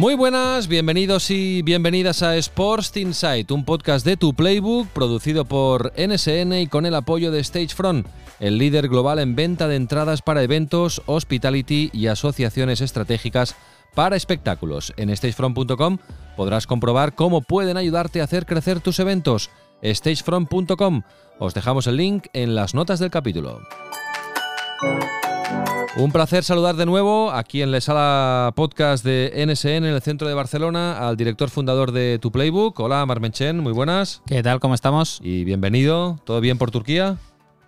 Muy buenas, bienvenidos y bienvenidas a Sports Insight, un podcast de Tu Playbook producido por NSN y con el apoyo de Stagefront, el líder global en venta de entradas para eventos, hospitality y asociaciones estratégicas para espectáculos. En stagefront.com podrás comprobar cómo pueden ayudarte a hacer crecer tus eventos. stagefront.com. Os dejamos el link en las notas del capítulo. Un placer saludar de nuevo aquí en la sala podcast de NSN en el centro de Barcelona al director fundador de Tu Playbook. Hola, Marmenchen, muy buenas. ¿Qué tal? ¿Cómo estamos? Y bienvenido. ¿Todo bien por Turquía?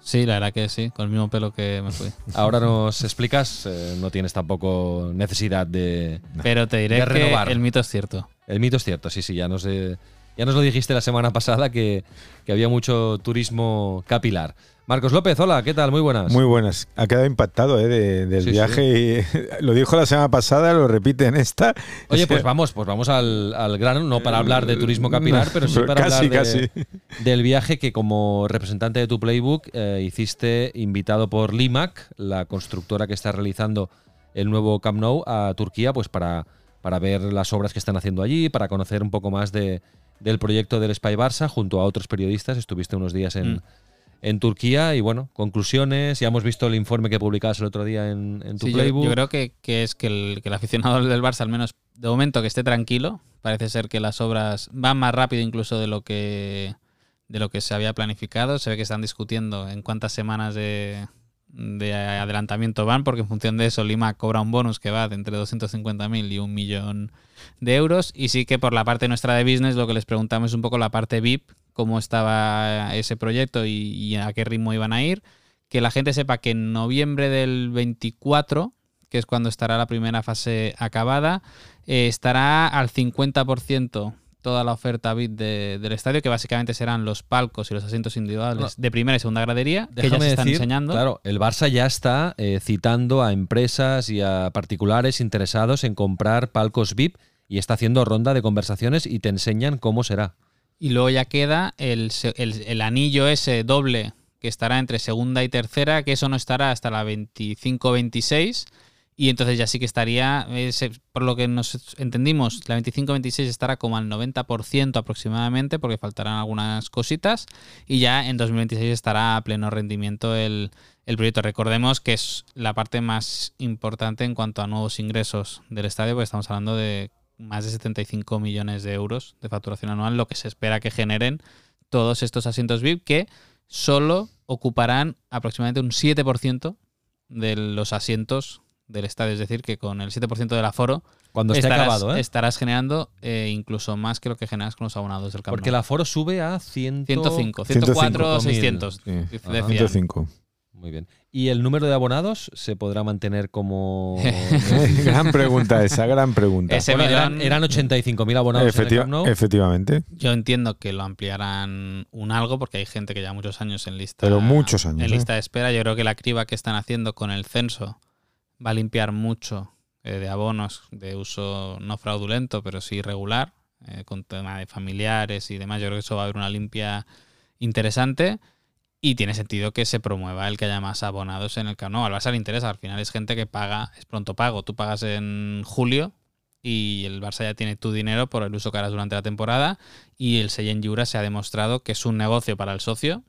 Sí, la verdad que sí, con el mismo pelo que me fui. Ahora nos explicas, eh, no tienes tampoco necesidad de. Pero te diré que renovar. el mito es cierto. El mito es cierto, sí, sí, ya nos, eh, ya nos lo dijiste la semana pasada que, que había mucho turismo capilar. Marcos López, hola, ¿qué tal? Muy buenas. Muy buenas. Ha quedado impactado ¿eh? de- del Sí, viaje. Y, lo dijo la semana pasada, lo repite en esta. Oye, pues vamos, pues vamos al, al grano, no para hablar de turismo capilar, pero sí para casi, hablar de- casi. del viaje que como representante de tu playbook eh, hiciste invitado por Limac, la constructora que está realizando el nuevo Camp Nou a Turquía, pues para, para ver las obras que están haciendo allí, para conocer un poco más de, del proyecto del Spy Barça junto a otros periodistas. Estuviste unos días en, Mm. En Turquía y bueno, conclusiones. Ya hemos visto el informe que publicabas el otro día en, en tu Sí, yo, playbook. yo creo que, que es que el, que el aficionado del Barça, al menos de momento, que esté tranquilo. Parece ser que las obras van más rápido incluso de lo que de lo que se había planificado. Se ve que están discutiendo en cuántas semanas de, de adelantamiento van, porque en función de eso Lima cobra un bonus que va de entre 250.000 y un millón de euros. Y sí que por la parte nuestra de business lo que les preguntamos es un poco la parte VIP, cómo estaba ese proyecto y, a qué ritmo iban a ir. Que la gente sepa que en noviembre del 24, que es cuando estará la primera fase acabada, eh, estará al 50% toda la oferta VIP de- del estadio, que básicamente serán los palcos y los asientos individuales de primera y segunda gradería, que ya Déjame se están decir, enseñando. Claro, el Barça ya está eh, citando a empresas y a particulares interesados en comprar palcos VIP y está haciendo ronda de conversaciones y te enseñan cómo será. Y luego ya queda el- el anillo ese doble que estará entre segunda y tercera, que eso no estará hasta la 25-26. Y entonces ya sí que estaría, por lo que nos entendimos, la 25-26 estará como al 90% aproximadamente, porque faltarán algunas cositas. Y ya en 2026 estará a pleno rendimiento el, el proyecto. Recordemos que es la parte más importante en cuanto a nuevos ingresos del estadio, porque estamos hablando de más de 75 millones de euros de facturación anual, lo que se espera que generen todos estos asientos VIP que solo ocuparán aproximadamente un 7% de los asientos del estadio. Es decir, que con el 7% del aforo Cuando esté estarás, acabado, ¿eh? estarás generando eh, incluso más que lo que generas con los abonados del Camp Porque el aforo sube a 100... 105, 105 104, mil. 600. Sí. decían. 105. Muy bien. ¿Y el número de abonados se podrá mantener como... gran pregunta esa, gran pregunta. Ese Bueno, eran, eran 85.000 abonados en el efectivamente. Yo entiendo que lo ampliarán un algo porque hay gente que lleva muchos años en lista. Pero muchos años, En ¿eh? lista de espera. Yo creo que la criba que están haciendo con el censo va a limpiar mucho eh, de abonos de uso no fraudulento, pero sí regular, eh, con tema de familiares y demás. Yo creo que eso va a haber una limpia interesante. Y tiene sentido que se promueva el que haya más abonados en el Camp Nou. Al Barça le interesa, al final es gente que paga, es pronto pago. Tú pagas en julio y el Barça ya tiene tu dinero por el uso que harás durante la temporada y el Seyен Jura se ha demostrado que es un negocio para el socio,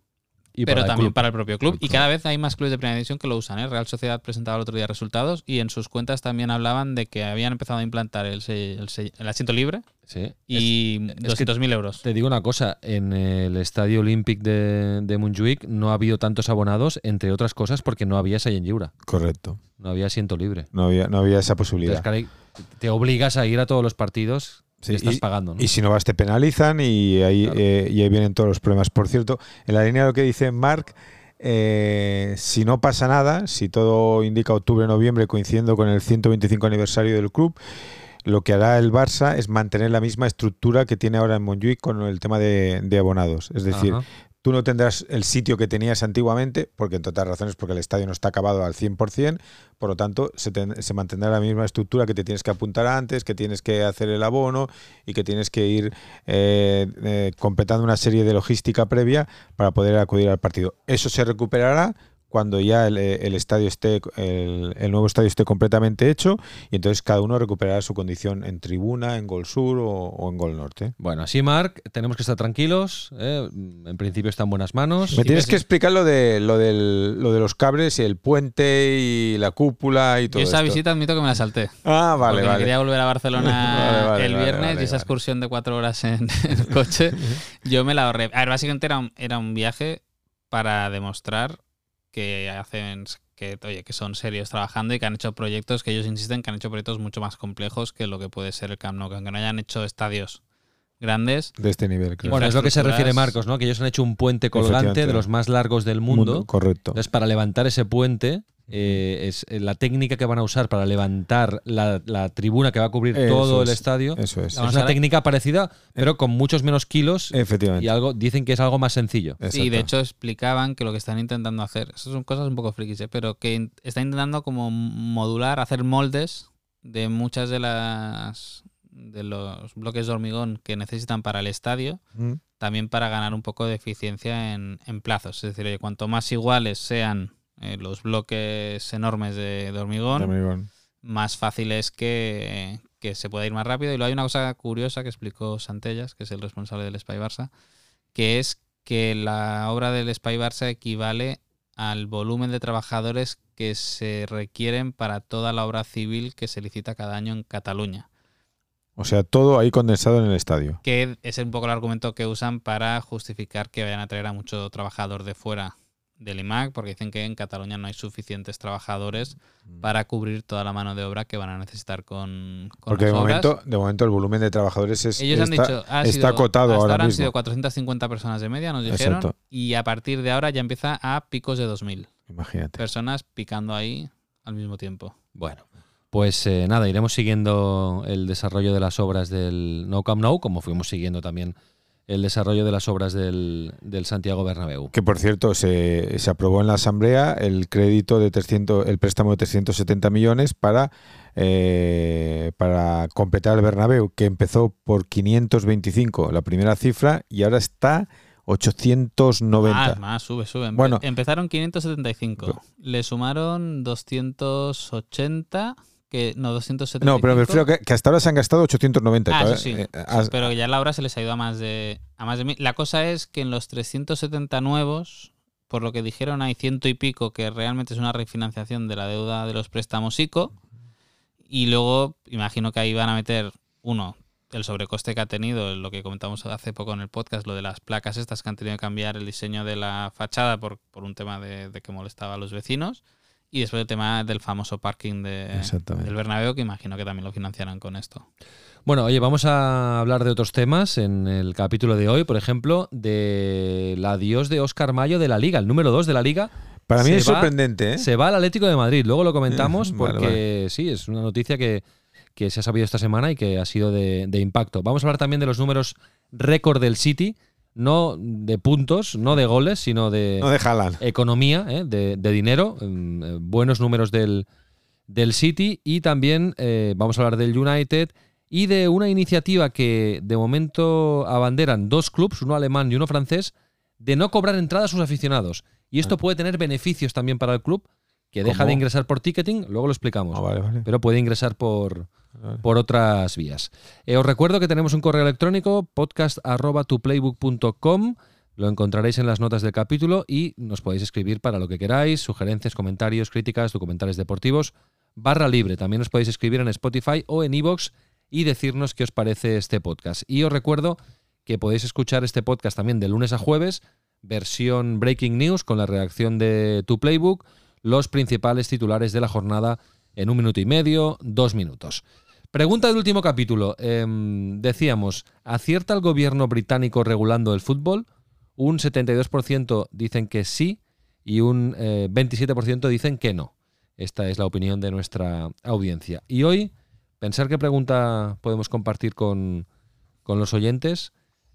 Y pero para el también club. para el propio club. El Y club. cada vez hay más clubes de primera división que lo usan. ¿eh? Real Sociedad presentaba el otro día resultados y en sus cuentas también hablaban de que habían empezado a implantar el, el asiento libre Sí. y es que 200.000 euros. Te digo una cosa, en el Estadio Olímpic de, de Montjuic no ha habido tantos abonados, entre otras cosas, porque no había Sayen Lliura, Correcto. no había asiento libre. No había, no había esa Entonces, posibilidad. te obligas a ir a todos los partidos Sí, que estás y- pagando. ¿no? Y si no vas, te penalizan y ahí, Claro. eh, y ahí vienen todos los problemas. Por cierto, en la línea de lo que dice Mark, eh, si no pasa nada, si todo indica octubre-noviembre coincidiendo con el 125 aniversario del club, lo que hará el Barça es mantener la misma estructura que tiene ahora en Montjuic con el tema de, de abonados. Es decir, Ajá. Tú no tendrás el sitio que tenías antiguamente, porque entre otras razones porque el estadio no está acabado al 100%, por lo tanto se, ten- se mantendrá la misma estructura que te tienes que apuntar antes, que tienes que hacer el abono y que tienes que ir eh, eh, completando una serie de logística previa para poder acudir al partido. Eso se recuperará cuando ya el, eh, el estadio esté el, el nuevo estadio esté completamente hecho y entonces cada uno recuperará su condición en tribuna, en gol sur o, o en gol norte. Bueno, así, Marc, tenemos que estar tranquilos. ¿eh? En principio está en buenas manos. Me tienes sí. que explicar lo de lo del lo de los cables y el puente y la cúpula y todo Yo esa esto. visita admito que me la salté. Ah, vale, porque me vale. quería volver a Barcelona Vale, vale, el vale, viernes vale, y esa vale. excursión de cuatro horas en, en el coche, yo me la ahorré. A ver, básicamente era un, era un viaje para demostrar que hacen que oye que son serios trabajando y que han hecho proyectos que ellos insisten que han hecho proyectos mucho más complejos que lo que puede ser el Camp Nou, que aunque no hayan hecho estadios grandes. De este nivel, claro. Bueno, es lo que se refiere Marcos, ¿no? Que ellos han hecho un puente colgante de los más largos del mundo. correcto. Entonces, para levantar ese puente, eh, es eh, la técnica que van a usar para levantar la, la tribuna que va a cubrir Eso todo el es, estadio. Eso es. Es una técnica parecida, pero con muchos menos kilos Efectivamente. y algo dicen que es algo más sencillo. Sí, Exacto. de hecho explicaban que lo que están intentando hacer, eso son cosas un poco frikis, ¿eh? pero que in- están intentando como modular, hacer moldes de muchas de las de los bloques de hormigón que necesitan para el estadio, Mm. también para ganar un poco de eficiencia en, en plazos. Es decir, oye, cuanto más iguales sean eh, los bloques enormes de, de hormigón, Hormigón. más fácil es que, que se pueda ir más rápido. Y luego hay una cosa curiosa que explicó Santellas, que es el responsable del Spy Barça, que es que la obra del Spy Barça equivale al volumen de trabajadores que se requieren para toda la obra civil que se licita cada año en Cataluña. O sea, todo ahí condensado en el estadio. Que es un poco el argumento que usan para justificar que vayan a traer a mucho trabajador de fuera del IMAC, porque dicen que en Cataluña no hay suficientes trabajadores para cubrir toda la mano de obra que van a necesitar con, con Porque de obras. momento, de momento el volumen de trabajadores es, Ellos han está, dicho, ha está sido- acotado hasta ahora han mismo. sido 450 personas de media, nos dijeron, Exacto. y a partir de ahora ya empieza a picos de 2.000 Imagínate. personas picando ahí al mismo tiempo. Bueno, pues eh, nada, iremos siguiendo el desarrollo de las obras del No Camp Nou, como fuimos siguiendo también el desarrollo de las obras del, del Santiago Bernabéu. Que por cierto, se, se aprobó en la Asamblea el crédito de 300, el préstamo de 370 millones para, eh, para completar el Bernabéu, que empezó por 525, la primera cifra, y ahora está 890. Más, más, sube, sube. Empe- Bueno. Empezaron 575, le sumaron 280, que no, 275. no, pero me refiero que, que hasta ahora se han gastado 890. Ah, sí. eh, has- Pero ya la obra se les ha ido a más de a más de mil. La cosa es que en los 370 nuevos, por lo que dijeron, hay ciento y pico que realmente es una refinanciación de la deuda de los préstamos ICO. Y luego, imagino que ahí van a meter, uno, el sobrecoste que ha tenido, lo que comentamos hace poco en el podcast, lo de las placas estas que han tenido que cambiar el diseño de la fachada por, por un tema de, de que molestaba a los vecinos. Y después el tema del famoso parking de, del Bernabéu, que imagino que también lo financiarán con esto. Bueno, oye, vamos a hablar de otros temas en el capítulo de hoy, por ejemplo, del adiós de Óscar Mayo de la Liga, el número 2 de la Liga. para mí se es va- sorprendente. ¿eh? Se va al Atlético de Madrid, luego lo comentamos Eh, vale, porque sí, es una noticia que, que se ha sabido esta semana y que ha sido de, de impacto. Vamos a hablar también de los números récord del City, no de puntos, no de goles, sino de No de Haaland. economía, ¿eh? de, de dinero, mm, eh, buenos números del, del City y también eh, vamos a hablar del United y de una iniciativa que de momento abanderan dos clubes, uno alemán y uno francés, de no cobrar entrada a sus aficionados. Y esto puede tener beneficios también para el club, que deja ¿Cómo? de ingresar por ticketing, luego lo explicamos, Ah, vale, vale. pero puede ingresar por, Por otras vías. Eh, os recuerdo que tenemos un correo electrónico, podcast.tuplaybook.com. Lo encontraréis en las notas del capítulo y nos podéis escribir para lo que queráis, sugerencias, comentarios, críticas, documentales deportivos. Barra libre. También os podéis escribir en Spotify o en iVoox y decirnos qué os parece este podcast. Y os recuerdo que podéis escuchar este podcast también de lunes a jueves, versión Breaking News con la redacción de Tu Playbook, los principales titulares de la jornada en un minuto y medio, dos minutos. Pregunta del último capítulo. Em, decíamos, ¿acierta el gobierno británico regulando el fútbol? Un 72% dicen que sí y un eh, 27% dicen que no. Esta es la opinión de nuestra audiencia. Y hoy, pensar qué pregunta podemos compartir con, con los oyentes.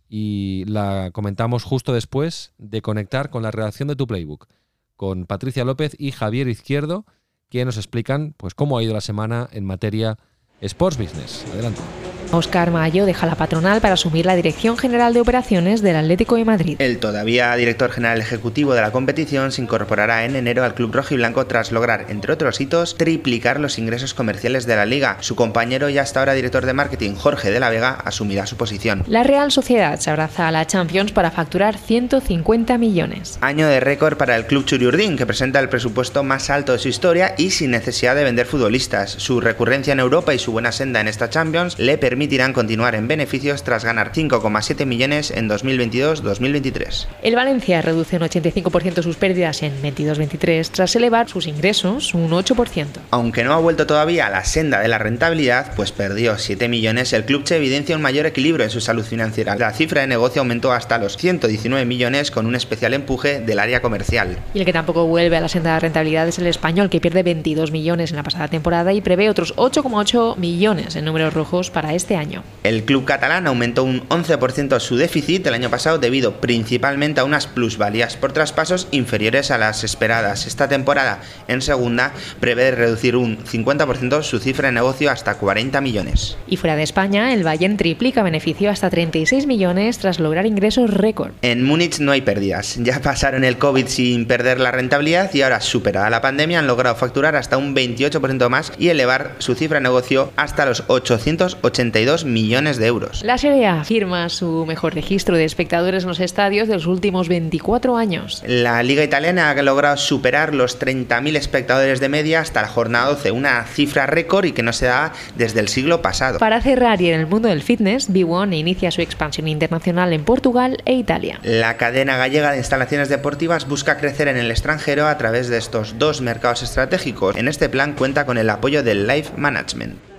y la comentamos justo después de conectar con la redacción de tu playbook, con Patricia López y Javier Izquierdo, que nos explican pues, cómo ha ido la semana en materia Sports Business. Adelante. Oscar Mayo deja la patronal para asumir la Dirección General de Operaciones del Atlético de Madrid. El todavía director general ejecutivo de la competición se incorporará en enero al club rojiblanco tras lograr, entre otros hitos, triplicar los ingresos comerciales de la liga. Su compañero y hasta ahora director de marketing, Jorge de la Vega, asumirá su posición. La Real Sociedad se abraza a la Champions para facturar 150 millones. Año de récord para el club Churiurdin, que presenta el presupuesto más alto de su historia y sin necesidad de vender futbolistas. Su recurrencia en Europa y su buena senda en esta Champions le permiten permitirán continuar en beneficios tras ganar 5,7 millones en 2022-2023. El Valencia reduce un 85% sus pérdidas en 22-23 tras elevar sus ingresos un 8%. Aunque no ha vuelto todavía a la senda de la rentabilidad, pues perdió 7 millones, el club che evidencia un mayor equilibrio en su salud financiera. La cifra de negocio aumentó hasta los 119 millones con un especial empuje del área comercial. Y el que tampoco vuelve a la senda de la rentabilidad es el español, que pierde 22 millones en la pasada temporada y prevé otros 8,8 millones en números rojos para este año. El club catalán aumentó un 11% su déficit el año pasado debido principalmente a unas plusvalías por traspasos inferiores a las esperadas. Esta temporada en segunda prevé reducir un 50% su cifra de negocio hasta 40 millones. Y fuera de España, el Bayern triplica beneficio hasta 36 millones tras lograr ingresos récord. En Múnich no hay pérdidas. Ya pasaron el COVID sin perder la rentabilidad y ahora superada la pandemia han logrado facturar hasta un 28% más y elevar su cifra de negocio hasta los 882 millones de euros. La Serie A firma su mejor registro de espectadores en los estadios de los últimos 24 años. La Liga Italiana ha logrado superar los 30.000 espectadores de media hasta la jornada 12, una cifra récord y que no se da desde el siglo pasado. Para cerrar y en el mundo del fitness, B1 inicia su expansión internacional en Portugal e Italia. La cadena gallega de instalaciones deportivas busca crecer en el extranjero a través de estos dos mercados estratégicos. En este plan cuenta con el apoyo del Life Management.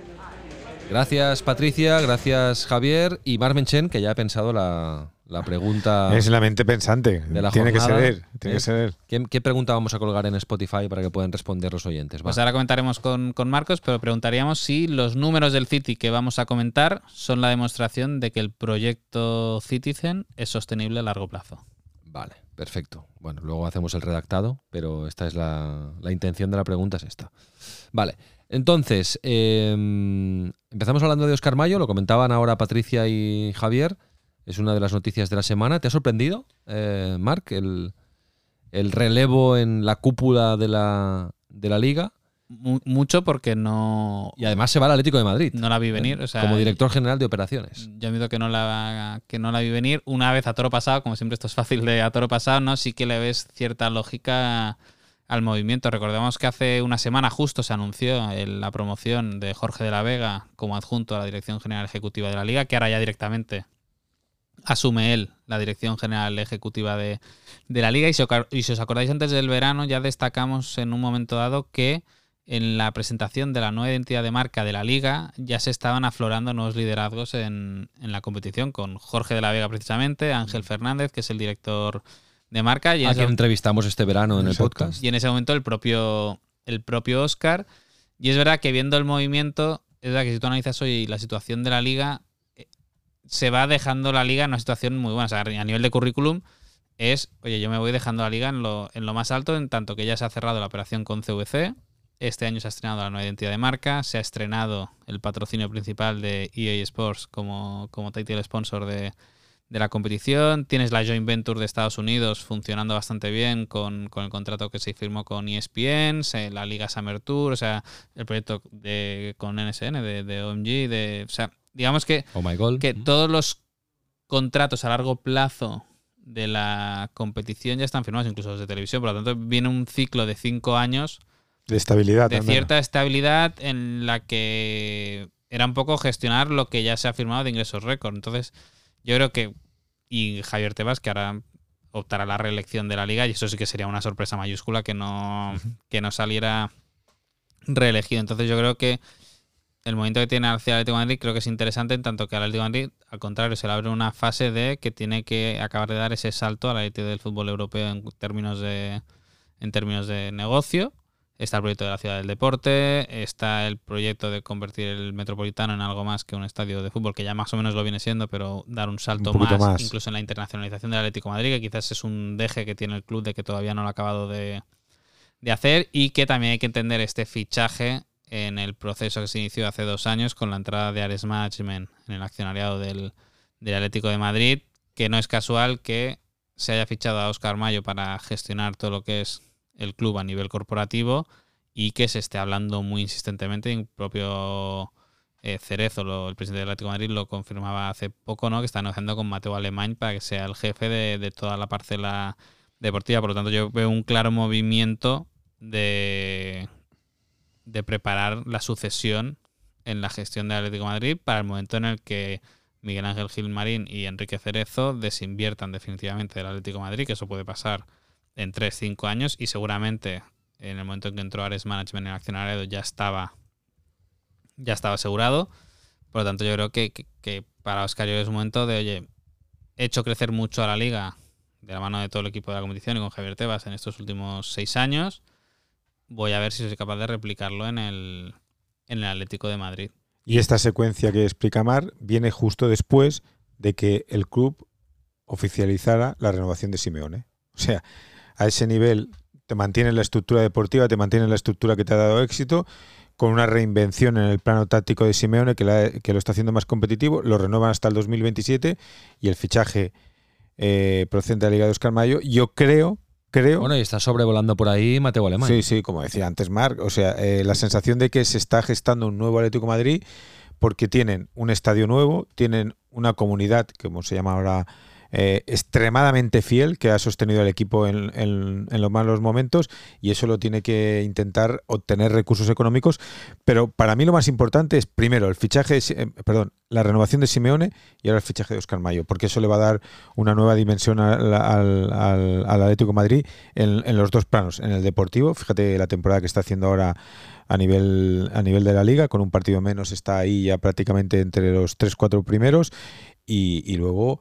Gracias Patricia, gracias Javier y Marmenchen, que ya ha pensado la, la pregunta. Es la mente pensante. De la tiene que jornada. él. Tiene que ser él. ¿Qué, qué pregunta vamos a colgar en Spotify para que puedan responder los oyentes? Va. Pues ahora comentaremos con, con Marcos, pero preguntaríamos si los números del City que vamos a comentar son la demostración de que el proyecto Citizen es sostenible a largo plazo. Vale, perfecto. Bueno, luego hacemos el redactado, pero esta es la, la intención de la pregunta, es esta. Vale, entonces, eh, empezamos hablando de Oscar Mayo, lo comentaban ahora Patricia y Javier, es una de las noticias de la semana. ¿Te ha sorprendido, eh, Marc, el, el relevo en la cúpula de la, de la liga? Mu- mucho porque no, Y además se va al Atlético de Madrid. no la vi venir. O sea, como director general de operaciones. Yo admito que no la que no la vi venir. Una vez a toro pasado, como siempre esto es fácil de a toro pasado, ¿no? Sí que le ves cierta lógica al movimiento. Recordemos que hace una semana justo se anunció el- la promoción de Jorge de la Vega como adjunto a la Dirección General Ejecutiva de la Liga, que ahora ya directamente asume él la Dirección General Ejecutiva de, de la Liga. Y si, y si os acordáis antes del verano, ya destacamos en un momento dado que en la presentación de la nueva identidad de marca de la liga ya se estaban aflorando nuevos liderazgos en, en la competición con Jorge de la Vega precisamente, Ángel Fernández, que es el director de marca, y en, A quien entrevistamos este verano en el podcast. y en ese momento el propio, el propio Oscar. Y es verdad que viendo el movimiento, es verdad que si tú analizas hoy la situación de la liga, eh, se va dejando la liga en una situación muy buena. O sea, a nivel de currículum es, oye, yo me voy dejando la liga en lo, en lo más alto, en tanto que ya se ha cerrado la operación con CVC. Este año se ha estrenado la nueva identidad de marca, se ha estrenado el patrocinio principal de EA Sports como, como title sponsor de, de la competición. Tienes la joint venture de Estados Unidos funcionando bastante bien con, con el contrato que se firmó con ESPN, se- la Liga Summer Tour, o sea, el proyecto de, con NSN, de, de OMG, de, o sea, digamos que Oh my god. que todos los contratos a largo plazo de la competición ya están firmados, incluso los de televisión. Por lo tanto, viene un ciclo de cinco años De estabilidad de también. cierta estabilidad en la que era un poco gestionar lo que ya se ha firmado de ingresos récord. Entonces, yo creo que. Y Javier Tebas, que ahora optará a la reelección de la liga, y eso sí que sería una sorpresa mayúscula que no, que no saliera reelegido. Entonces, yo creo que el movimiento que tiene hacia el Atlético de Madrid creo que es interesante, en tanto que al Atlético de Madrid, al contrario, se le abre una fase de que tiene que acabar de dar ese salto a la élite del fútbol europeo en términos de, en términos de negocio. Está el proyecto de la ciudad del deporte, está el proyecto de convertir el Metropolitano en algo más que un estadio de fútbol, que ya más o menos lo viene siendo, pero dar un salto más. incluso en la internacionalización del Atlético de Madrid, que quizás es un deje que tiene el club de que todavía no lo ha acabado de, de hacer, y que también hay que entender este fichaje en el proceso que se inició hace dos años con la entrada de Ares Management en el accionariado del, del Atlético de Madrid, que no es casual que se haya fichado a Oscar Mayo para gestionar todo lo que es el club a nivel corporativo y que se esté hablando muy insistentemente. El propio eh, Cerezo, lo- el presidente del Atlético Madrid, lo confirmaba hace poco, ¿no? Que está negociando con Mateo Alemán para que sea el jefe de, toda la parcela deportiva. Por lo tanto, yo veo un claro movimiento de, de preparar la sucesión en la gestión del Atlético Madrid para el momento en el que Miguel Ángel Gilmarín y Enrique Cerezo desinviertan definitivamente del Atlético Madrid, que eso puede pasar en 3-5 años y seguramente en el momento en que entró Ares Management en accionariado ya estaba ya estaba asegurado. Por lo tanto, yo creo que, que- que para Oscar yo es un momento de, oye, he hecho crecer mucho a la liga de la mano de todo el equipo de la competición y con Javier Tebas en estos últimos seis años. Voy a ver si soy capaz de replicarlo en el, en el Atlético de Madrid. Y esta secuencia que explica Mar viene justo después de que el club oficializara la renovación de Simeone. O sea, a ese nivel te mantiene la estructura deportiva, te mantiene la estructura que te ha dado éxito, con una reinvención en el plano táctico de Simeone que, la- que lo está haciendo más competitivo, lo renovan hasta el 2027 y el fichaje eh, procedente de la Liga de Oscar Mayo, yo creo, creo... Bueno, y está sobrevolando por ahí Mateo Alemán. Sí, sí, como decía antes Marc, o sea, eh, la sensación de que se está gestando un nuevo Atlético Madrid porque tienen un estadio nuevo, tienen una comunidad, como se llama ahora, eh, extremadamente fiel, que ha sostenido al equipo en, en- los malos momentos y eso lo tiene que intentar obtener recursos económicos. Pero para mí lo más importante es, primero, el fichaje, de eh, perdón, la renovación de Simeone y ahora el fichaje de Oscar Mayo, porque eso le va a dar una nueva dimensión al, al- Atlético Madrid en, en los dos planos, en el deportivo, fíjate la temporada que está haciendo ahora a nivel, a nivel de la liga, con un partido menos está ahí ya prácticamente entre los 3-4 primeros y, y luego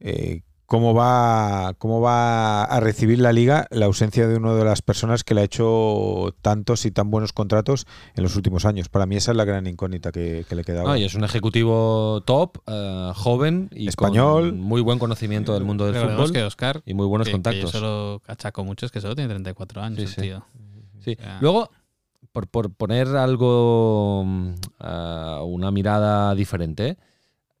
eh, cómo va cómo va a recibir la liga la ausencia de una de las personas que le ha hecho tantos y tan buenos contratos en los últimos años. Para mí esa es la gran incógnita que, que le queda No, ahora. y es un ejecutivo top, eh, joven y Español. con muy buen conocimiento del mundo del Recordemos fútbol que Oscar, y muy buenos que, que yo contactos. solo achaco mucho, es que solo tiene 34 años Sí, sí. tío. Sí. Luego, por, por poner algo, mm, ah, una mirada diferente,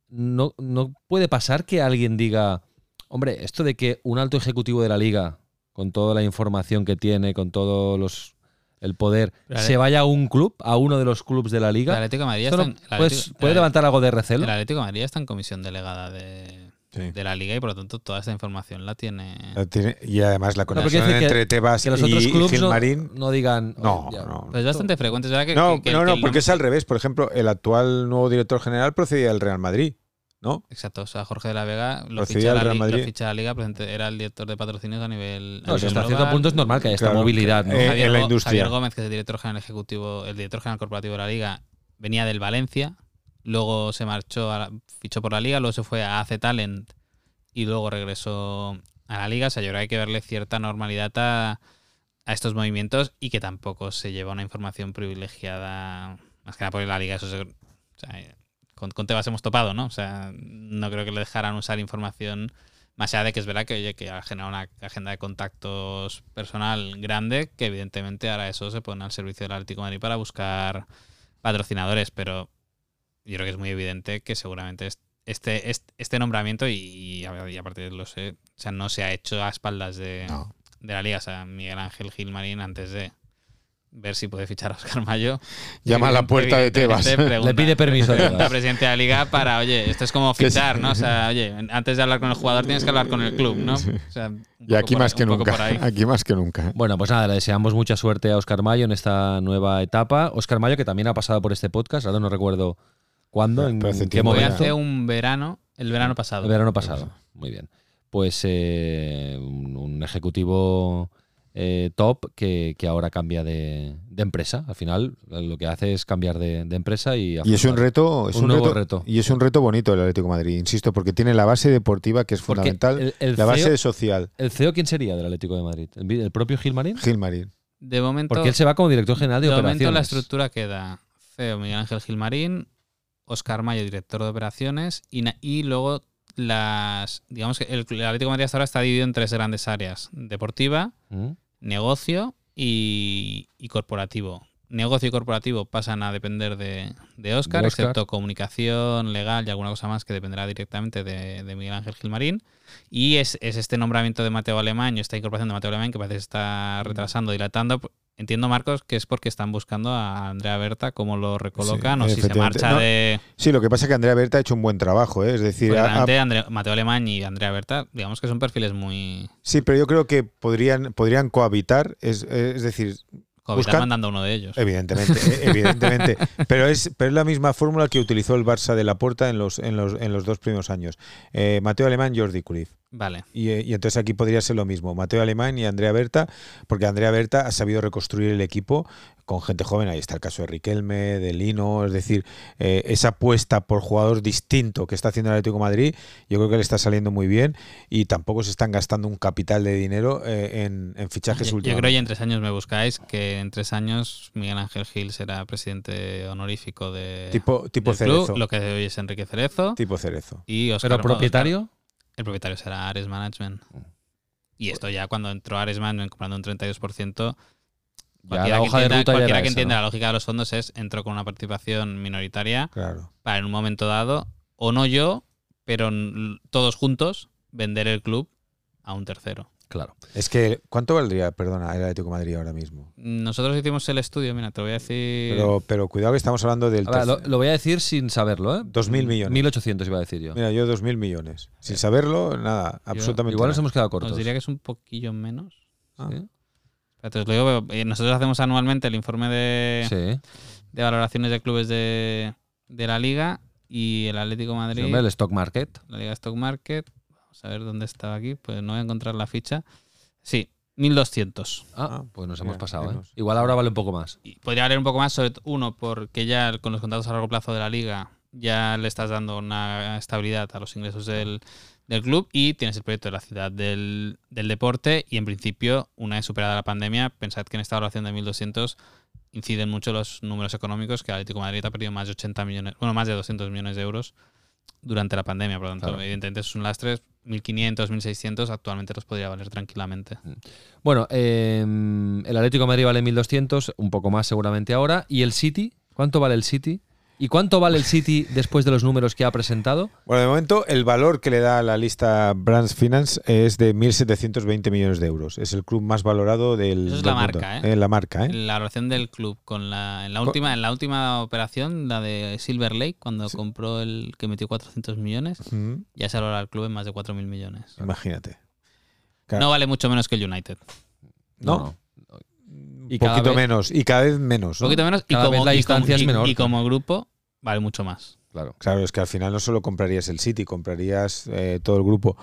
no, no puede pasar que alguien diga, hombre, esto de que un alto ejecutivo de la liga, con toda la información que tiene, con todo los, el poder, se vaya a un club, a uno de los clubes de la El liga, Atlético de Madrid está en- el ¿puedes- Atlético- ¿puede el- levantar algo de recelo? El Atlético de Madrid está en comisión delegada de, Sí. de la liga y por lo tanto toda esta información la tiene. La tiene- y además la porque conexión que- entre Tebas Que los y, otros y clubes no, Gilmarín. no digan... No, "Oye, ya". no. Pero es bastante frecuente, verdad que. No, que- que- no, que no, porque es al revés. Por ejemplo, el actual nuevo director general procedía del Real Madrid, ¿no? Exacto, o sea, Jorge de la Vega lo Procedía ficha, del la, Real li- lo Madrid. ficha la liga, era el director de patrocinios a nivel. a No, si nivel hasta cierto punto es normal que haya esta Claro, movilidad, ¿no? eh, Javier, en la industria. Javier Gómez, que es el director general ejecutivo, el director general corporativo de la liga, venía del Valencia, luego se marchó, a la- fichó por la liga, luego se fue a AC Talent y luego regresó a la liga. O sea, yo creo que hay que verle cierta normalidad a, a estos movimientos y que tampoco se lleva una información privilegiada, más que nada por la liga. Eso se- con, con Tebas hemos topado, ¿no? O sea, no creo que le dejaran usar información más allá de que es verdad que, oye, que ha generado una agenda de contactos personal grande, que evidentemente ahora eso se pone al servicio del Atlético de Madrid para buscar patrocinadores, pero yo creo que es muy evidente que seguramente es- este, este, este nombramiento, y, y a- y aparte lo sé, o sea, no se ha hecho a espaldas de, No. de la liga. O sea, Miguel Ángel Gilmarín, antes de ver si puede fichar a Oscar Mayo, Llama a la puerta de Tebas. pregunta- Le pide permiso a Tebas. pregunta al presidente de la liga para, oye, esto es como fichar. ¿no? O sea, oye, antes de hablar con el jugador tienes que hablar con el club, ¿no? O sea, un Y poco aquí por más ahí- que nunca. Aquí más que nunca. Bueno, pues nada, le deseamos mucha suerte a Oscar Mayo en esta nueva etapa. Oscar Mayo, que también ha pasado por este podcast, ahora no recuerdo cuándo, en qué momento. hace un verano, el verano pasado. El verano pasado. Muy bien. Pues eh, un, un ejecutivo eh, top que, que ahora cambia de, de empresa. Al final lo que hace es cambiar de, de empresa y... Y es un reto, es un un, nuevo reto, reto. Y es un reto bonito el Atlético de Madrid, insisto, porque tiene la base deportiva que es Porque fundamental, el- el la base CEO social. ¿El CEO quién sería del Atlético de Madrid? ¿El, propio Gilmarín? Gilmarín. De momento, Porque él se va como director general de, de momento operaciones. la estructura queda CEO Miguel Ángel Gilmarín, Oscar Mayo, director de operaciones, y, y luego las. Digamos que el, el Atlético de Madrid hasta ahora está dividido en tres grandes áreas: deportiva, Mm. negocio y, y corporativo. Negocio corporativo pasan a depender de, de Oscar, De excepto comunicación, legal y alguna cosa más que dependerá directamente de, de Miguel Ángel Gilmarín. Y es, es este nombramiento de Mateo Alemán esta incorporación de Mateo Alemán que parece que está retrasando, dilatando. Entiendo, Marcos, que es porque están buscando a Andrea Berta, cómo lo recolocan Sí, o si se marcha No, de. Sí, lo que pasa es que Andrea Berta ha hecho un buen trabajo, ¿eh? es decir, Andre- Mateo Alemán y Andrea Berta, digamos que son perfiles muy. sí, pero yo creo que podrían, podrían cohabitar, es, es decir, Buscan- mandando uno de ellos. Evidentemente, eh, evidentemente. Pero es, pero es la misma fórmula que utilizó el Barça de la Porta en los, en los, en los dos primeros años. Eh, Mateo Alemán, Jordi Cruyff. Vale. Y, eh, y entonces aquí podría ser lo mismo, Mateo Alemán y Andrea Berta, porque Andrea Berta ha sabido reconstruir el equipo con gente joven. Ahí está el caso de Riquelme, de Lino, es decir, eh, esa apuesta por jugador distinto que está haciendo el Atlético de Madrid, yo creo que le está saliendo muy bien y tampoco se están gastando un capital de dinero eh, en, en fichajes Yo, yo creo que en tres años me buscáis, que en tres años Miguel Ángel Gil será presidente honorífico de tipo tipo del club, Cerezo. lo que hoy es Enrique Cerezo. Tipo Cerezo. Y Óscar- Pero propietario. El propietario será Ares Management. Y esto ya cuando entró Ares Management comprando un 32%, Ya cualquiera, la que hoja de entienda, ruta cualquiera era que esa, entienda ¿no? la lógica de los fondos es entró con una participación minoritaria Claro. para en un momento dado, o no yo, pero todos juntos, vender el club a un tercero. Claro. Es que, ¿cuánto valdría, perdona, el Atlético de Madrid ahora mismo? Nosotros hicimos el estudio, mira, te voy a decir... Pero, pero cuidado que estamos hablando del ver, lo, lo voy a decir sin saberlo, ¿eh? 2.000 millones. 1.800 iba a decir yo. Mira, yo 2.000 millones. Sin saberlo, nada, absolutamente Igual nos hemos quedado cortos. Os diría que es un poquillo menos. Ah. ¿Sí? Lo digo, eh, nosotros hacemos anualmente el informe de, Sí. de valoraciones de clubes de, de la liga y el Atlético de Sí, Madrid, hombre, el stock market. la liga Stock Market. Vamos a ver dónde estaba aquí, pues no voy a encontrar la ficha. Sí, 1200. Ah, Ah, pues nos mira, hemos pasado, ¿eh? Igual ahora vale un poco más. Y podría valer un poco más, sobre uno, porque ya con los contratos a largo plazo de la liga ya le estás dando una estabilidad a los ingresos del, del club y tienes el proyecto de la ciudad del, del deporte y en principio, una vez superada la pandemia, pensad que en esta valoración de 1.200 inciden mucho los números económicos que el Atlético de Madrid ha perdido más de 80 millones, bueno, más de 200 millones de euros durante la pandemia, por lo tanto, Claro. evidentemente es un lastre, 1.500, 1.600 actualmente los podría valer tranquilamente. Bueno, eh, el Atlético de Madrid vale 1.200, un poco más seguramente ahora. ¿Y el City? ¿Cuánto vale el City? ¿Y cuánto vale el City después de los números que ha presentado? Bueno, de momento el valor que le da la lista Brands Finance es de 1.720 millones de euros. Es el club más valorado del Eso es del la mundo. marca, ¿eh? la marca, ¿eh? La relación del club con la en la última en la última operación, la de Silver Lake, cuando compró el que metió 400 millones, ya se valora el club en más de 4.000 millones. Imagínate. Claro. No vale mucho menos que el United. No. Y poquito vez- menos. Y cada vez menos. Un ¿no? poquito menos y Cada como, vez la y distancia como- es y- menor, y como grupo vale mucho más. Claro. Claro, es que al final no solo comprarías el City, comprarías eh, todo el grupo.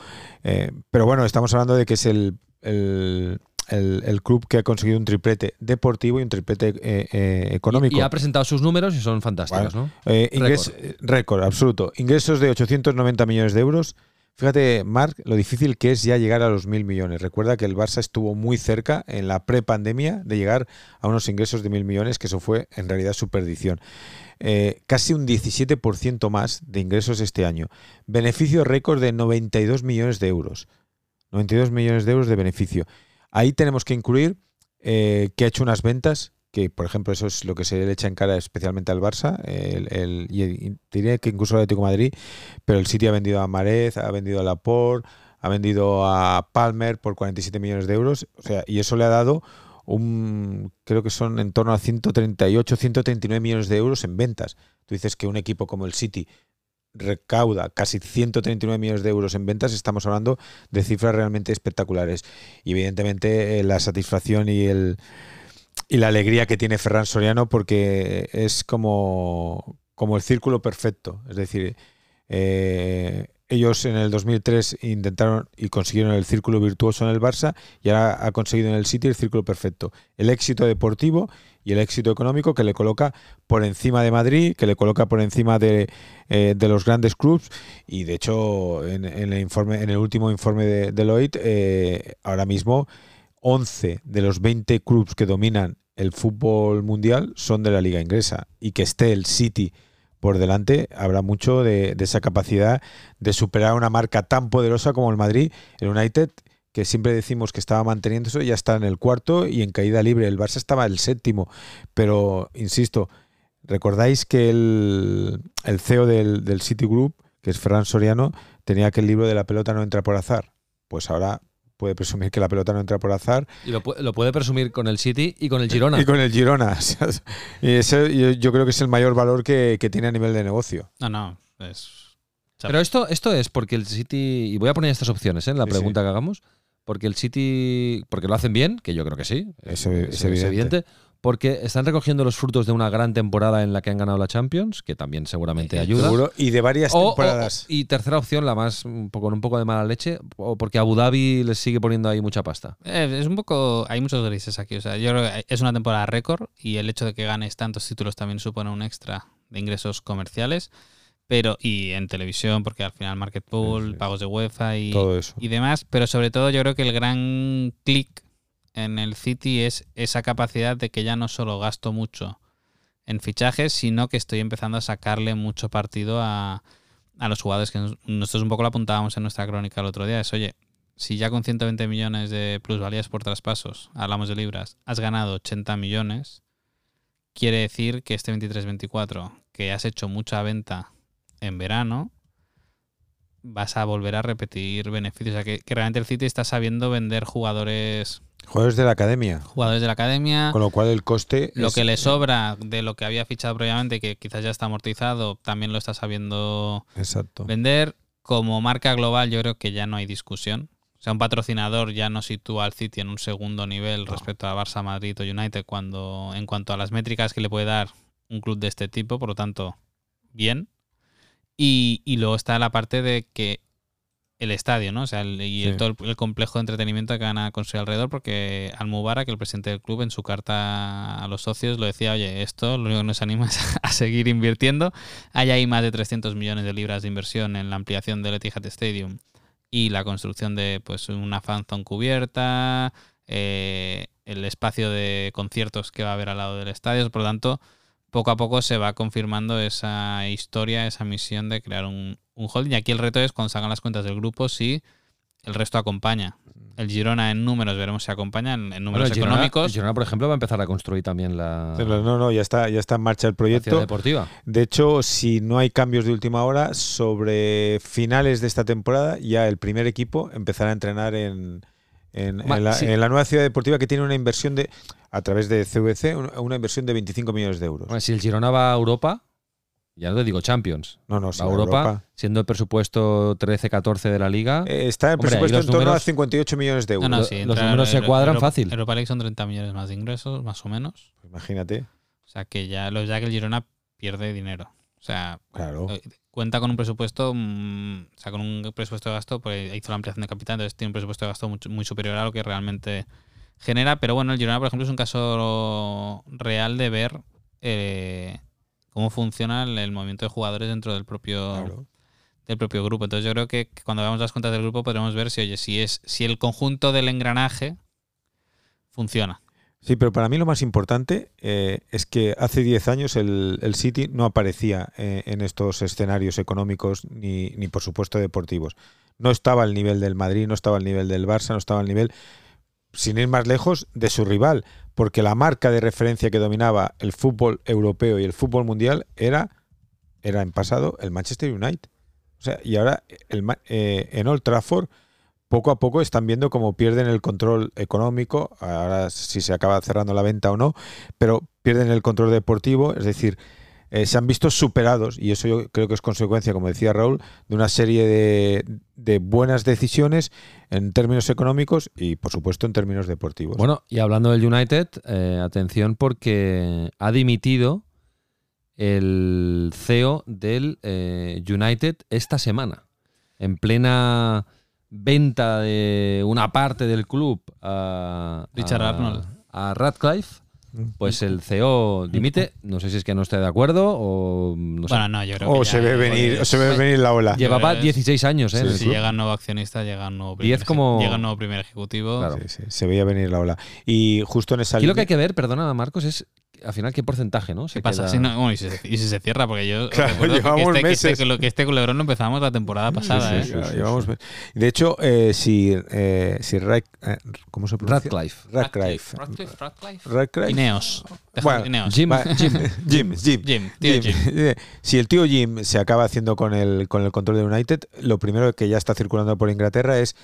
Eh, pero bueno, estamos hablando de que es el, el, el- el club que ha conseguido un triplete deportivo y un triplete eh, eh, económico. Y, y ha presentado sus números y son fantásticos, ¿no? Eh, ingres- eh, récord, absoluto. Ingresos de 890 millones de euros. Fíjate, Marc, lo difícil que es ya llegar a los mil millones. Recuerda que el Barça estuvo muy cerca en la prepandemia de llegar a unos ingresos de mil millones, que eso fue en realidad su perdición. Eh, casi un 17% más de ingresos este año. Beneficio récord de 92 millones de euros. 92 millones de euros de beneficio. Ahí tenemos que incluir eh, que ha hecho unas ventas que por ejemplo eso es lo que se le echa en cara especialmente al Barça el, el- diría que incluso al Atlético Madrid pero el City ha vendido a Marez ha vendido a Laporte ha vendido a Palmer por 47 millones de euros o sea y eso le ha dado un creo que son en torno a 138 139 millones de euros en ventas tú dices que un equipo como el City recauda casi 139 millones de euros en ventas, estamos hablando de cifras realmente espectaculares. Y evidentemente eh, la satisfacción y el y la alegría que tiene Ferran Soriano porque es como, como el círculo perfecto. Es decir, eh, ellos en el 2003 intentaron y consiguieron el círculo virtuoso en el Barça y ahora ha conseguido en el City el círculo perfecto. El éxito deportivo y el éxito económico que le coloca por encima de Madrid, que le coloca por encima de, eh, de los grandes clubes y de hecho en, en el informe en el último informe de Deloitte eh, ahora mismo 11 de los 20 clubes que dominan el fútbol mundial son de la liga inglesa y que esté el City por delante, habrá mucho de, esa capacidad de superar una marca tan poderosa como el Madrid, el United, que siempre decimos que estaba manteniendo eso, ya está en el cuarto y en caída libre. El Barça estaba el séptimo, pero insisto, recordáis que el, el CEO del, City Group, que es Ferran Soriano, tenía que el libro de la pelota no entra por azar. Pues ahora puede presumir que la pelota no entra por azar Y lo, lo puede presumir con el City y con el Girona. y con el Girona. Y ese yo, yo creo que es el mayor valor que, que tiene a nivel de negocio. No, no. Es. Pero esto, esto es porque el City. Y voy a poner estas opciones ¿eh? en la Sí, pregunta que hagamos. Porque el City. Porque lo hacen bien, que yo creo que sí. Eso es evidente. Porque están recogiendo los frutos de una gran temporada en la que han ganado la Champions, que también seguramente ayuda. Seguro. Y de varias O- o- temporadas. y tercera opción, la más un poco, con un poco de mala leche, o porque Abu Dhabi les sigue poniendo ahí mucha pasta. Eh, es un poco. Hay muchos grises aquí. O sea, yo creo que es una temporada récord y el hecho de que ganes tantos títulos también supone un extra de ingresos comerciales. Pero, y en televisión, porque al final Market Pool, Sí, sí. pagos de UEFA y, todo eso. y demás. Pero sobre todo, yo creo que el gran clic en el City es esa capacidad de que ya no solo gasto mucho en fichajes, sino que estoy empezando a sacarle mucho partido a, a los jugadores. Que nos- nosotros un poco lo apuntábamos en nuestra crónica el otro día. Es, oye, si ya con 120 millones de plusvalías por traspasos, hablamos de libras, has ganado 80 millones, quiere decir que este 23-24, que has hecho mucha venta en verano, vas a volver a repetir beneficios. O sea, que, que realmente el City está sabiendo vender jugadores, Jugadores de la academia. jugadores de la academia. Con lo cual el coste. Lo es- que le sobra de lo que había fichado previamente, que quizás ya está amortizado, también lo está sabiendo Exacto. vender. Como marca global, yo creo que ya no hay discusión. O sea, un patrocinador ya no sitúa al City en un segundo nivel respecto a Barça, Madrid o United cuando, en cuanto a las métricas que le puede dar un club de este tipo. Por lo tanto, bien. Y, y luego está la parte de que el estadio, ¿no? O sea, el- y el- todo el, el complejo de entretenimiento que van a construir alrededor, porque Almubarak, el presidente del club, en su carta a los socios lo decía, oye, esto lo único que nos anima es a seguir invirtiendo. Hay ahí más de 300 millones de libras de inversión en la ampliación del Etihad Stadium y la construcción de pues una fan zone cubierta, eh, el espacio de conciertos que va a haber al lado del estadio. Por lo tanto, poco a poco se va confirmando esa historia, esa misión de crear un, un holding. Y aquí el reto es cuando salgan las cuentas del grupo si el resto acompaña. El Girona en números veremos si acompaña, en, en Bueno, números el Girona, económicos. el Girona, por ejemplo, va a empezar a construir también la, Pero no, no, ya está, ya está en marcha el proyecto. deportiva. De hecho, si no hay cambios de última hora, sobre finales de esta temporada, ya el primer equipo empezará a entrenar en, en, Ma- en la, sí. en la nueva ciudad deportiva que tiene una inversión de, a través de CVC, un- una inversión de 25 millones de euros. Bueno, si el Girona va a Europa, ya no te digo Champions, No, no, va sí, a a Europa, Europa. siendo el presupuesto 13-14 de la liga. Eh, está el presupuesto en torno a números- 58 millones de euros. No, no, Lo- sí, los números se cuadran Europa- fácil. Europa League son 30 millones más de ingresos, más o menos. Imagínate, O sea que ya los ya que el Girona pierde dinero. O sea, claro. eh, cuenta con un presupuesto, mm, o sea, con un presupuesto de gasto, pues hizo la ampliación de capital, entonces tiene un presupuesto de gasto mucho- muy, superior a lo que realmente genera. Pero bueno, el Girona, por ejemplo, es un caso real de ver eh, cómo funciona el, el movimiento de jugadores dentro del propio claro. del propio grupo. Entonces yo creo que cuando veamos las cuentas del grupo podremos ver si, oye, si es, si el conjunto del engranaje funciona. Sí, pero para mí lo más importante eh, es que hace 10 años el, el City no aparecía eh, en estos escenarios económicos ni, ni, por supuesto, deportivos. No estaba al nivel del Madrid, no estaba al nivel del Barça, no estaba al nivel, sin ir más lejos, de su rival, porque la marca de referencia que dominaba el fútbol europeo y el fútbol mundial era, era en pasado el Manchester United. O sea, y ahora el, eh, en Old Trafford poco a poco están viendo cómo pierden el control económico, ahora si se acaba cerrando la venta o no, pero pierden el control deportivo, es decir, eh, se han visto superados, y eso yo creo que es consecuencia, como decía Raúl, de una serie de, buenas decisiones en términos económicos y, por supuesto, en términos deportivos. Bueno, y hablando del United, eh, atención porque ha dimitido el CEO del eh, United esta semana, en plena venta de una parte del club a, Richard a- Arnold. a Radcliffe. pues el CEO dimite. No sé si es que no esté de acuerdo o no sé. Bueno, no, yo creo O que se ve venir, o se ve venir la ola. Llevaba es- 16 años, ¿eh? en el Si club. llega un nuevo accionista, llega un nuevo Diez primer, como- llega un nuevo primer ejecutivo. Claro. Sí, sí, se veía venir la ola. Y justo en esa Aquí lo que hay que ver, perdona Marcos, es al final qué porcentaje, ¿no? Se ¿Qué pasa? queda- Si no- bueno, y, si se, y si se cierra, porque yo Claro, llevamos este, que este- meses. que lo- que este culebrón lo empezamos la temporada pasada. Sí, sí, ¿eh? sí, llevamos- De hecho, eh, si, eh, si Rack- eh, ¿cómo se pronuncia? Radcliffe. Radcliffe. Radcliffe, Radcliffe. Radcliffe. Ineos. Bueno, Ineos. Jim, Va- Jim. Jim, Jim, Jim, tío Jim. Si el tío Jim se acaba haciendo con el, con el control de United, lo primero que ya está circulando por Inglaterra es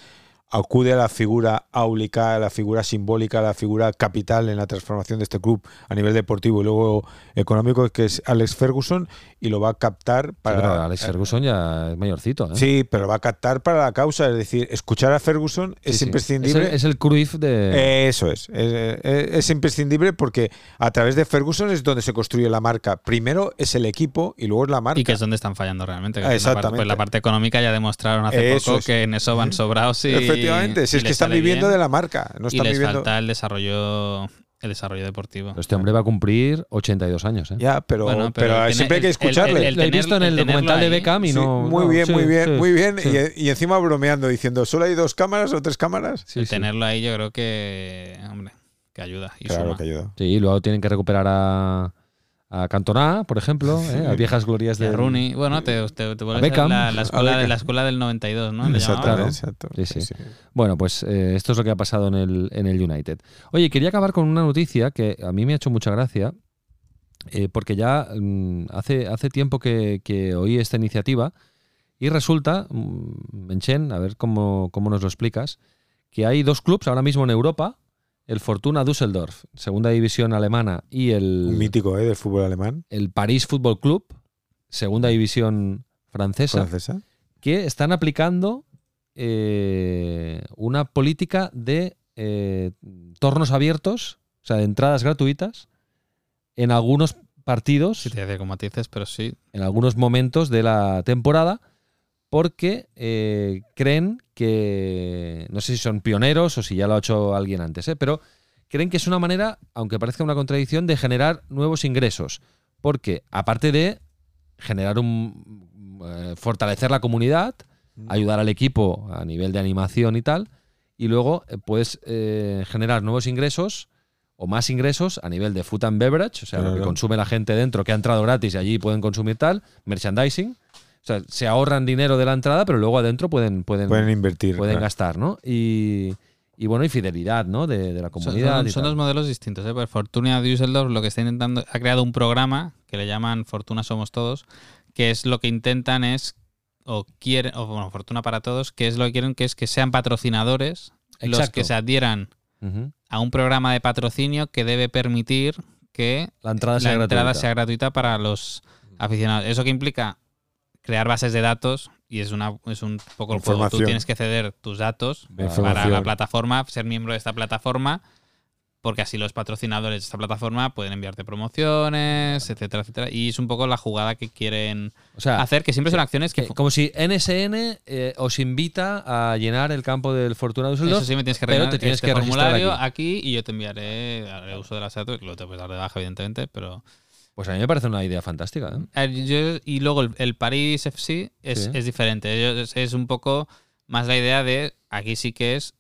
acude a la figura áulica, a la figura simbólica, a la figura capital en la transformación de este club a nivel deportivo y luego económico, que es Alex Ferguson, y lo va a captar Sí, para... pero Alex Ferguson ya es mayorcito, ¿eh? Sí, pero va a captar para la causa, es decir, escuchar a Ferguson Sí, es sí. imprescindible. Es el, es el Cruyff de. Eso es, es, es- es imprescindible porque a través de Ferguson es donde se construye la marca. Primero es el equipo y luego es la marca. Y que es donde están fallando realmente. Ah, es la parte- exactamente. pues la parte económica ya demostraron hace Eso poco es. que en eso van sobrados y. Efectivamente, si y es que les están viviendo bien, de la marca, no y están les viviendo. falta el desarrollo, el desarrollo deportivo. Este hombre va a cumplir 82 años, ¿eh? Ya, pero, Bueno, pero, siempre hay que el- escucharle. el- Lo he visto en el documental de. Beckham y Sí, no. muy no, bien, sí, muy bien, sí, muy bien. sí. Y, y encima bromeando, diciendo, ¿solo hay dos cámaras o tres cámaras? Sí, el sí. tenerlo ahí yo creo que, hombre, que ayuda. Y Claro suma. que ayuda. Sí, luego tienen que recuperar a, a Cantona, por ejemplo, ¿eh? a viejas glorias a de Rooney. Bueno, te, te, te vuelves Beckham. la, la escuela, A la escuela del 92, ¿no? Exacto, exacto. Sí, sí. Bueno, pues eh, esto es lo que ha pasado en el, en el United. Oye, quería acabar con una noticia que a mí me ha hecho mucha gracia, eh, porque ya mm, hace, hace tiempo que, que oí esta iniciativa y resulta, mm, Menchen, a ver cómo, cómo nos lo explicas, que hay dos clubes ahora mismo en Europa, el Fortuna Düsseldorf, segunda división alemana, y Un el, mítico ¿eh? del fútbol alemán, el París Football Club, segunda división francesa, francesa. que están aplicando eh, una política de eh, tornos abiertos, o sea, de entradas gratuitas, en algunos partidos, Sí, te como matices, pero sí. en algunos momentos de la temporada, porque eh, creen que, no sé si son pioneros o si ya lo ha hecho alguien antes, ¿eh? pero creen que es una manera, aunque parezca una contradicción, de generar nuevos ingresos. Porque aparte de generar un... eh, fortalecer la comunidad, ayudar al equipo a nivel de animación y tal, y luego eh, puedes generar nuevos ingresos o más ingresos a nivel de food and beverage, o sea, lo que consume la gente dentro que ha entrado gratis y allí pueden consumir tal, merchandising, o sea, se ahorran dinero de la entrada, pero luego adentro pueden, pueden, Pueden invertir. pueden claro. gastar, ¿no? Y, y bueno, y fidelidad, ¿no? De, de la comunidad. son- dos modelos distintos. ¿eh? Fortuna Düsseldorf lo que está intentando, ha creado un programa que le llaman Fortuna Somos Todos, que es lo que intentan es, o quieren, o bueno, Fortuna para Todos, que es lo que quieren, que es que sean patrocinadores los que se adhieran a un programa de patrocinio que debe permitir que La entrada la sea entrada gratuita. sea gratuita para los aficionados. Eso que implica crear bases de datos y es una es un poco el juego. Tú tienes que ceder tus datos De para la plataforma, ser miembro de esta plataforma, porque así los patrocinadores de esta plataforma pueden enviarte promociones, etcétera, etcétera. Y es un poco la jugada que quieren O sea, hacer, que siempre son acciones que... que- como si NSN eh, os invita a llenar el campo del Fortuna Düsseldorf. Eso sí, me tienes que pero rellenar te tienes este que registrar formulario aquí. aquí. y yo te enviaré haré uso de las datos, que lo te puedes dar de baja, evidentemente, pero... Pues a mí me parece una idea fantástica. ¿eh? Yo- y luego el, el París FC es, Sí. es diferente. Es un poco más la idea de aquí sí que es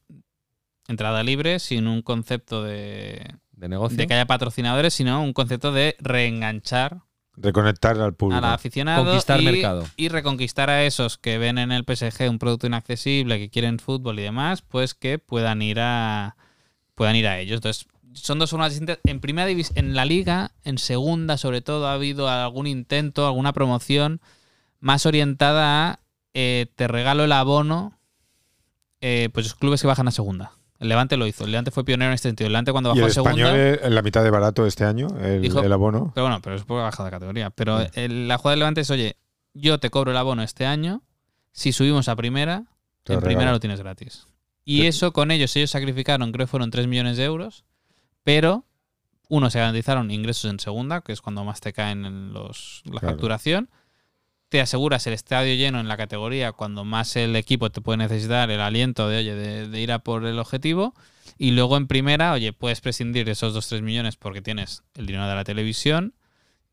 entrada libre, sin un concepto de, De negocio. de que haya patrocinadores, sino un concepto de reenganchar Reconectar al público. al aficionado Conquistar y, mercado. y reconquistar a esos que ven en el PSG un producto inaccesible, que quieren fútbol y demás, pues que puedan ir a puedan ir a ellos. Entonces, son dos formas distintas. En primera división, en la liga, en segunda sobre todo, ha habido algún intento, alguna promoción más orientada a eh, te regalo el abono, eh, pues los clubes que bajan a segunda. El Levante lo hizo. El Levante fue pionero en este sentido. El Levante cuando y bajó el a segunda. español es en la mitad de barato este año, el, Dijo- el abono. Pero bueno, pero es porque ha bajado de categoría. Pero el- la jugada del Levante es, oye, yo te cobro el abono este año, si subimos a primera, Te en primera lo tienes gratis. Y eso con ellos, ellos sacrificaron, creo que fueron 3 millones de euros, pero uno, se garantizaron ingresos en segunda, que es cuando más te caen en los, la Claro. facturación, te aseguras el estadio lleno en la categoría cuando más el equipo te puede necesitar el aliento de, oye, de, de ir a por el objetivo. Y luego en primera, oye, puedes prescindir de esos 2-3 millones porque tienes el dinero de la televisión.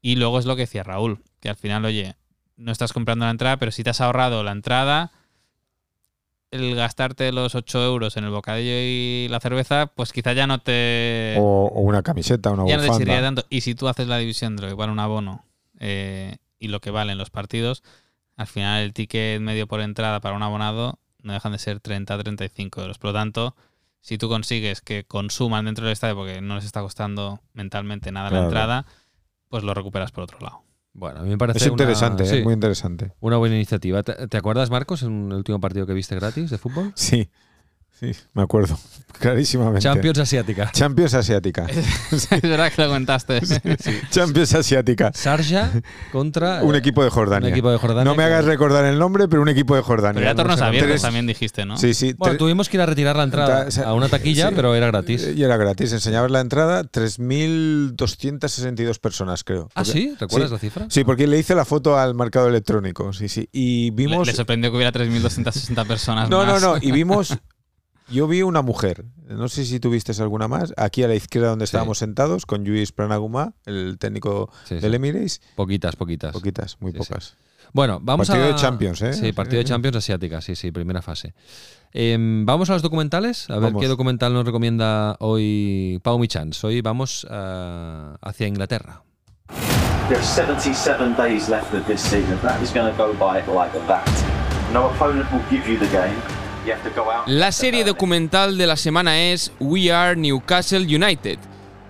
Y luego es lo que decía Raúl, que al final, oye, no estás comprando la entrada, pero si te has ahorrado la entrada, el gastarte los 8 euros en el bocadillo y la cerveza, pues quizá ya no te. O, o una camiseta, una ya no te sirviría tanto. Y si tú haces la división de lo que vale un abono eh, y lo que valen los partidos, al final el ticket medio por entrada para un abonado no dejan de ser 30-35 euros. Por lo tanto, si tú consigues que consuman dentro del estadio porque no les está costando mentalmente nada Claro. la entrada, pues lo recuperas por otro lado. Bueno, a mí me parece Es interesante, una, ¿eh? muy interesante. una buena iniciativa. ¿Te, te acuerdas, Marcos, en el último partido que viste gratis de fútbol? Sí, sí, me acuerdo. Clarísimamente. Champions Asiática. Champions Asiática. es verdad que lo comentaste. Champions Asiática. Sarja contra Un equipo de Jordania. un equipo de Jordania no me que- hagas recordar el nombre, pero un equipo de Jordania. Pero ya tornos sé, abiertos tres- también dijiste, ¿no? Sí, sí. Bueno, tuvimos que ir a retirar la entrada Ta- o sea, a una taquilla, sí. pero era gratis. Y era gratis. Enseñabas la entrada 3.262 personas, creo. ¿Ah, Porque- sí? ¿Recuerdas sí. la cifra? Sí, porque le hice la foto al mercado electrónico. Sí, sí. Y Le, vimos. le sorprendió que hubiera 3.260 personas No, no, no. Y vimos. Yo vi una mujer, no sé si tuviste alguna más, aquí a la izquierda donde Sí. estábamos sentados, con Luis Pranaguma, el técnico Sí, sí. del Emirates. Poquitas, poquitas. Poquitas, muy Sí, sí. pocas. Bueno, vamos Partido a. de Champions, ¿eh? Sí, partido de Champions Asiática, sí, sí, primera fase. Em, vamos a los documentales, a ver Vamos. qué documental nos recomienda hoy Pau Michans. Hoy vamos ah, hacia Inglaterra. There are 77 days left of this season. That is going to go by like that. No opponent will give you the game. La serie documental de la semana es We Are Newcastle United.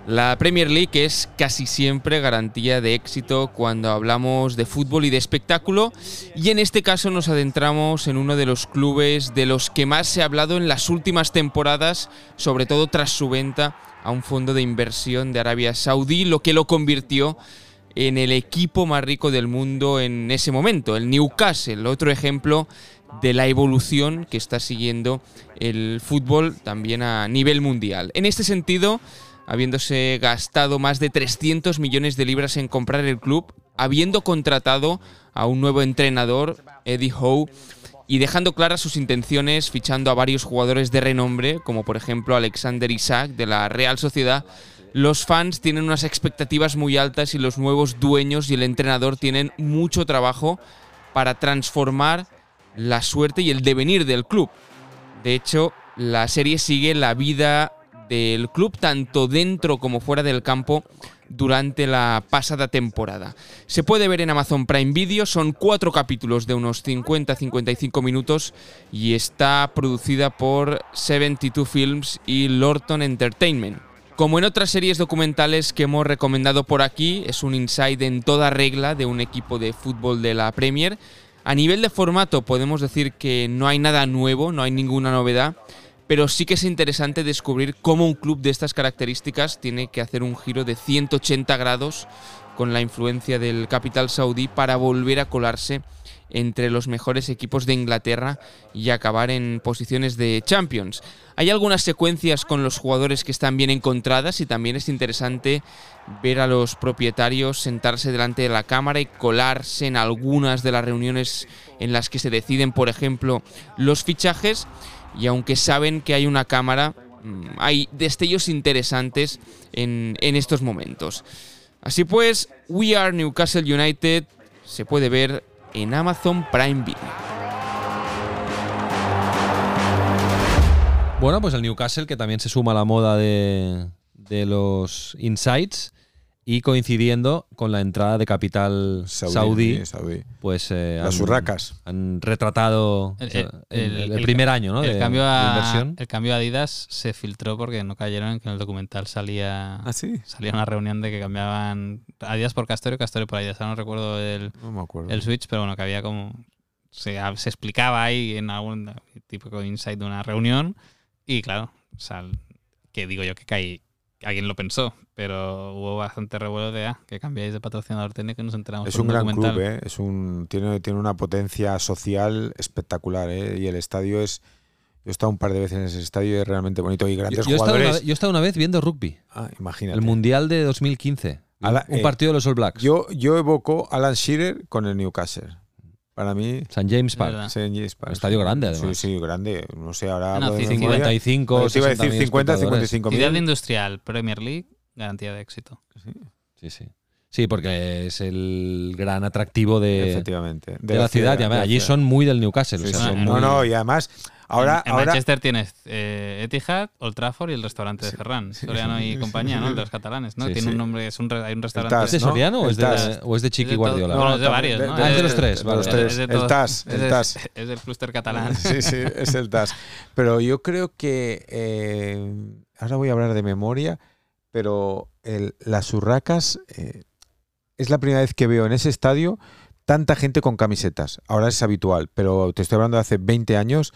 La Premier League es casi siempre garantía de éxito cuando hablamos de fútbol y de espectáculo y en este caso nos adentramos en uno de los clubes de los que más se ha hablado en las últimas temporadas, sobre todo tras su venta a un fondo de inversión de Arabia Saudí, lo que lo convirtió en el equipo más rico del mundo en ese momento, el Newcastle, otro ejemplo de la evolución que está siguiendo el fútbol también a nivel mundial. En este sentido, habiéndose gastado más de 300 millones de libras en comprar el club, habiendo contratado a un nuevo entrenador, Eddie Howe, y dejando claras sus intenciones fichando a varios jugadores de renombre, como por ejemplo Alexander Isaac de la Real Sociedad, los fans tienen unas expectativas muy altas y los nuevos dueños y el entrenador tienen mucho trabajo para transformar la suerte y el devenir del club. De hecho, la serie sigue la vida del club tanto dentro como fuera del campo durante la pasada temporada. Se puede ver en Amazon Prime Video, son cuatro capítulos de unos 50-55 minutos y está producida por 72 Films y Lorton Entertainment. Como en otras series documentales que hemos recomendado por aquí, es un inside en toda regla de un equipo de fútbol de la Premier. A nivel de formato podemos decir que no hay nada nuevo, no hay ninguna novedad, pero sí que es interesante descubrir cómo un club de estas características tiene que hacer un giro de 180 grados con la influencia del capital saudí para volver a colarse entre los mejores equipos de Inglaterra y acabar en posiciones de Champions. Hay algunas secuencias con los jugadores que están bien encontradas y también es interesante ver a los propietarios sentarse delante de la cámara y colarse en algunas de las reuniones en las que se deciden, por ejemplo, los fichajes y aunque saben que hay una cámara, mm, hay destellos interesantes en, en estos momentos. Así pues, We Are Newcastle United se puede ver en Amazon Prime Video. Bueno, pues el Newcastle que también se suma a la moda de, de los insights y coincidiendo con la entrada de capital saudí, sí, saudí. pues eh, Las han- urracas. han retratado El, o sea, el- el, el- el primer año ¿no? el de, cambio de a, inversión. el cambio a Adidas se filtró porque no cayeron en que en el documental salía, Ah, sí. salía una reunión de que cambiaban Adidas por Castorio, Castorio por Adidas. No recuerdo el, No me acuerdo. el switch, pero bueno, que había como. Se, se explicaba ahí en algún tipo de insight de una reunión. Y claro, o sea, que digo yo que caí, alguien lo pensó, pero hubo bastante revuelo de ah, que cambiáis de patrocinador técnico y nos enteramos Es por un gran documental. club, ¿eh? Es un, tiene, tiene una potencia social espectacular, ¿eh? Y el estadio es... Yo he estado un par de veces en ese estadio y es realmente bonito. Y Yo, grandes yo una, jugadores... yo he estado una vez viendo rugby, Ah, imagínate. el Mundial de 2015. A la- un eh, partido de los All Blacks. Yo, yo evoco Alan Shearer con el Newcastle. Para mí, St. James Park. James Park. Estadio grande, además. Sí, sí, grande. No sé, ahora. No, podemos- 55, Yo te iba a decir 60.000 50, espectadores. 55 Ciudad mil. industrial, Premier League, garantía de éxito. Sí, sí. Sí, porque es el gran atractivo de, Efectivamente. de la ciudad. y además, allí son muy del Newcastle. o Sí, sea, sí. son No, muy- no, y además, ahora. en, en ahora Manchester tienes eh, Etihad, Old Trafford y el restaurante de Ferran. Soriano y compañía, ¿no? El de los catalanes, ¿no? Sí, Tiene sí. un nombre, es un, hay un restaurante. TAS, ¿Es de ¿no? Soriano o es de, o es de Chiqui Es de Guardiola? no, es de varios, ¿no? Ah, es de los Es- tres, de vale, los tres. Es de El TAS, es el de- TAS. Es del clúster catalán. Sí, sí, es el TAS. Pero yo creo que. eh, ahora voy a hablar de memoria, pero el- las urracas. eh, es la primera vez que veo en ese estadio tanta gente con camisetas. Ahora es habitual, pero te estoy hablando de hace 20 años.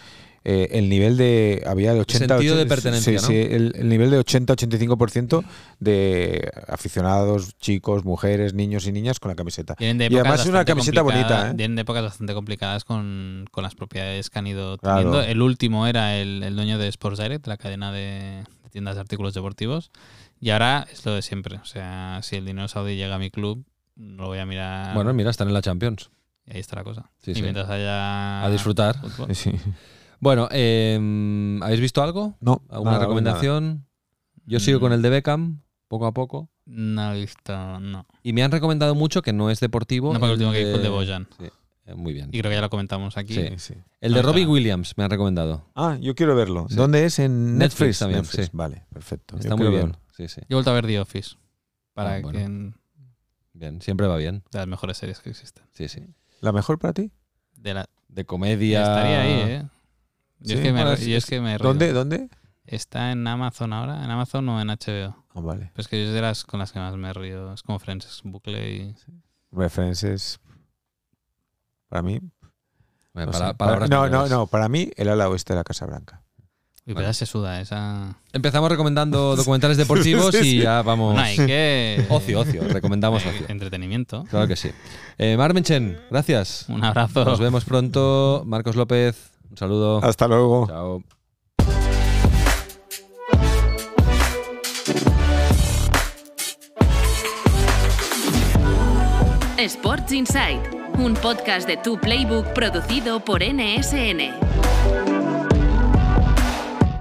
eh, el nivel de. Había de 80. Sentido de 80, pertenencia, sí, ¿no? sí, el, el nivel de 80-85% de aficionados, chicos, mujeres, niños y niñas con la camiseta. Y además es una camiseta bonita, ¿eh? Vienen de épocas bastante complicadas con, con las propiedades que han ido Claro. teniendo. El último era el, el dueño de Sports Direct, la cadena de, de tiendas de artículos deportivos. Y ahora es lo de siempre. O sea, si el dinero saudí llega a mi club, no lo voy a mirar. Bueno, mira, están en la Champions. y ahí está la cosa. Sí, y sí. mientras haya. A disfrutar. fútbol. Sí. Bueno, eh, ¿habéis visto algo? No, ¿Alguna nada, recomendación? Yo sigo Mm. con el de Beckham, poco a poco. No he visto. No. Y me han recomendado mucho que no es deportivo. No, porque el último que de- dijo el de Bojan. Sí, eh, muy bien. Y creo que ya lo comentamos aquí. Sí. Sí. El de No, Robbie. Williams me han recomendado. Ah, yo quiero verlo. Sí. ¿Dónde es? En Netflix Netflix, también, Netflix. sí. Vale, perfecto. Está Yo muy bien. verlo. Sí, sí. Yo he vuelto a ver The Office. Para Ah, bueno. que en- Bien, siempre va bien. de las mejores series que existen. Sí, sí. ¿La mejor para ti? De la, De comedia. Estaría ahí, ¿eh? Yo, Sí, es, que me, yo es- es que me. ¿Dónde? ¿Dónde? Está en Amazon ahora, en Amazon o en HBO. Ah, vale. Pero es que yo es de las con las que más me río. Es como Friends, es un bucle y... References. Para mí. Bueno, no, para- no, no, no. Para mí, el ala oeste de la Casa Blanca. Uy, pero se suda esa... Empezamos recomendando documentales deportivos Sí, sí. y ya vamos. No, hay que... Ocio, ocio. Recomendamos eh, ocio. Entretenimiento. Claro que sí. Eh, Mar Menchen, gracias. Un abrazo. Nos vemos pronto. Marcos López, un saludo. Hasta luego. Chao. Sports Insight, un podcast de Tu Playbook producido por NSN.